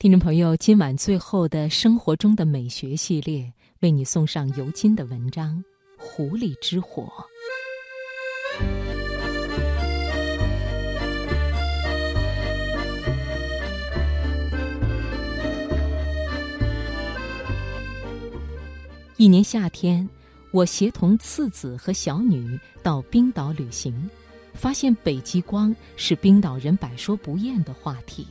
听众朋友，今晚最后的生活中的美学系列，为你送上尤金的文章《狐狸之火》。一年夏天，我协同次子和小女到冰岛旅行，发现北极光是冰岛人百说不厌的话题。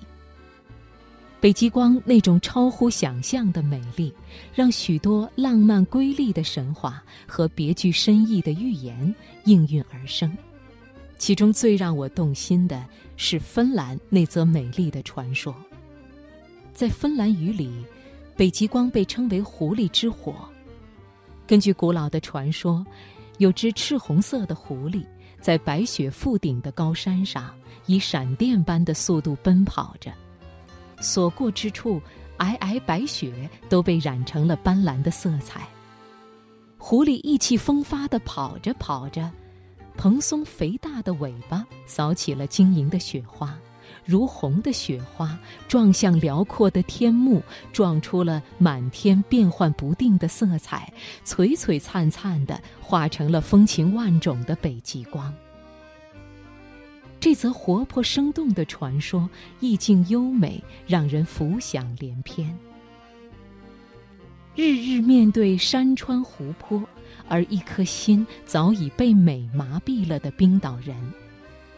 北极光那种超乎想象的美丽，让许多浪漫瑰丽的神话和别具深意的寓言应运而生。其中最让我动心的是芬兰那则美丽的传说。在芬兰语里，北极光被称为“狐狸之火”。根据古老的传说，有只赤红色的狐狸在白雪覆顶的高山上，以闪电般的速度奔跑着。所过之处，皑皑白雪都被染成了斑斓的色彩。狐狸意气风发地跑着跑着，蓬松肥大的尾巴扫起了晶莹的雪花，如红的雪花撞向辽阔的天幕，撞出了满天变幻不定的色彩，璀璀璨璨地化成了风情万种的北极光。这则活泼生动的传说，意境优美，让人浮想联翩。日日面对山川湖泊，而一颗心早已被美麻痹了的冰岛人，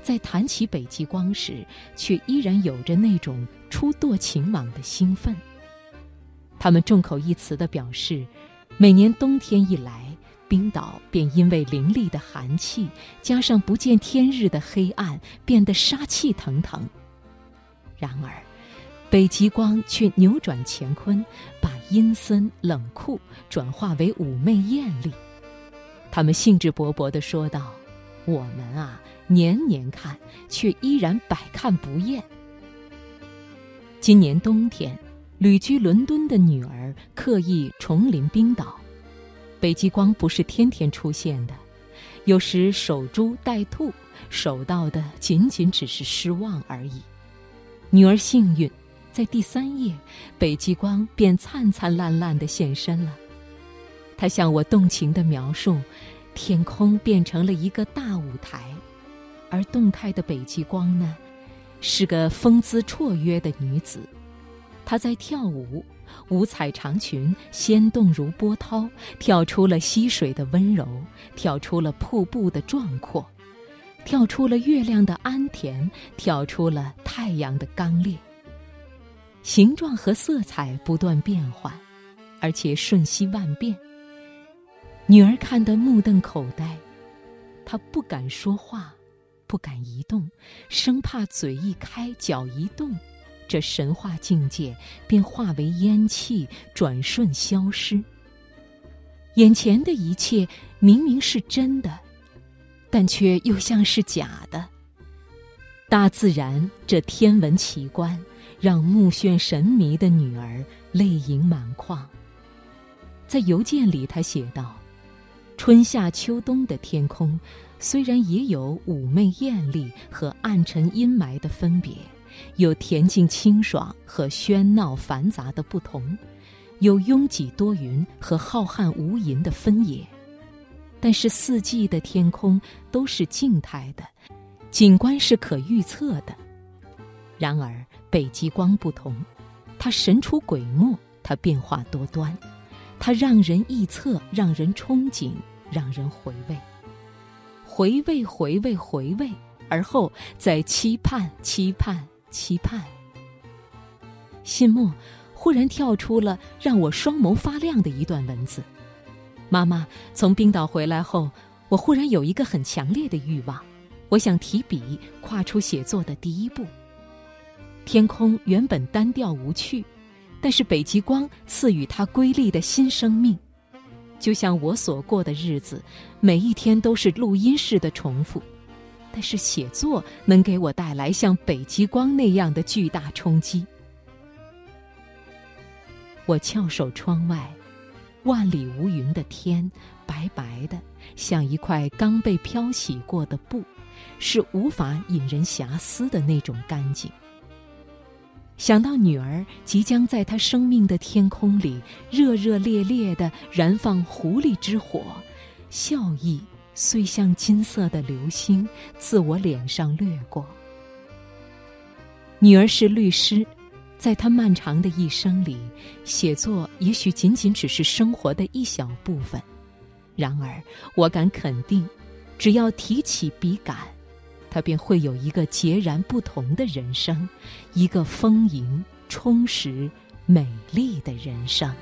在谈起北极光时，却依然有着那种初堕情网的兴奋。他们众口一词地表示，每年冬天一来。冰岛便因为凌厉的寒气，加上不见天日的黑暗，变得杀气腾腾。然而，北极光却扭转乾坤，把阴森冷酷转化为妩媚艳丽。他们兴致勃勃地说道：“我们啊，年年看，却依然百看不厌。”今年冬天，旅居伦敦的女儿刻意重临冰岛。北极光不是天天出现的，有时守株待兔，守到的仅仅只是失望而已。女儿幸运，在第三夜，北极光便灿灿烂烂的现身了。她向我动情的描述，天空变成了一个大舞台，而动态的北极光呢，是个风姿绰约的女子，她在跳舞。五彩长裙掀动如波涛，跳出了溪水的温柔，跳出了瀑布的壮阔，跳出了月亮的安恬，跳出了太阳的刚烈。形状和色彩不断变换，而且瞬息万变。女儿看得目瞪口呆，她不敢说话，不敢移动，生怕嘴一开，脚一动。这神话境界便化为烟气，转瞬消失。眼前的一切明明是真的，但却又像是假的。大自然这天文奇观，让目眩神迷的女儿泪盈满眶。在邮件里，他写道：“春夏秋冬的天空，虽然也有妩媚艳丽和暗沉阴霾的分别。”有恬静清爽和喧闹繁杂的不同，有拥挤多云和浩瀚无垠的分野，但是四季的天空都是静态的，景观是可预测的。然而北极光不同，它神出鬼没，它变化多端，它让人臆测，让人憧憬，让人回味，回味，回味，回味，而后再期盼，期盼。期盼。信末，忽然跳出了让我双眸发亮的一段文字。妈妈从冰岛回来后，我忽然有一个很强烈的欲望，我想提笔跨出写作的第一步。天空原本单调无趣，但是北极光赐予它瑰丽的新生命，就像我所过的日子，每一天都是录音式的重复。但是写作能给我带来像北极光那样的巨大冲击。我翘首窗外，万里无云的天，白白的，像一块刚被漂洗过的布，是无法引人遐思的那种干净。想到女儿即将在她生命的天空里热热烈烈地燃放狐狸之火，笑意虽像金色的流星自我脸上掠过。女儿是律师，在她漫长的一生里，写作也许仅仅只是生活的一小部分。然而，我敢肯定，只要提起笔杆。他便会有一个截然不同的人生，一个丰盈、充实、美丽的人生。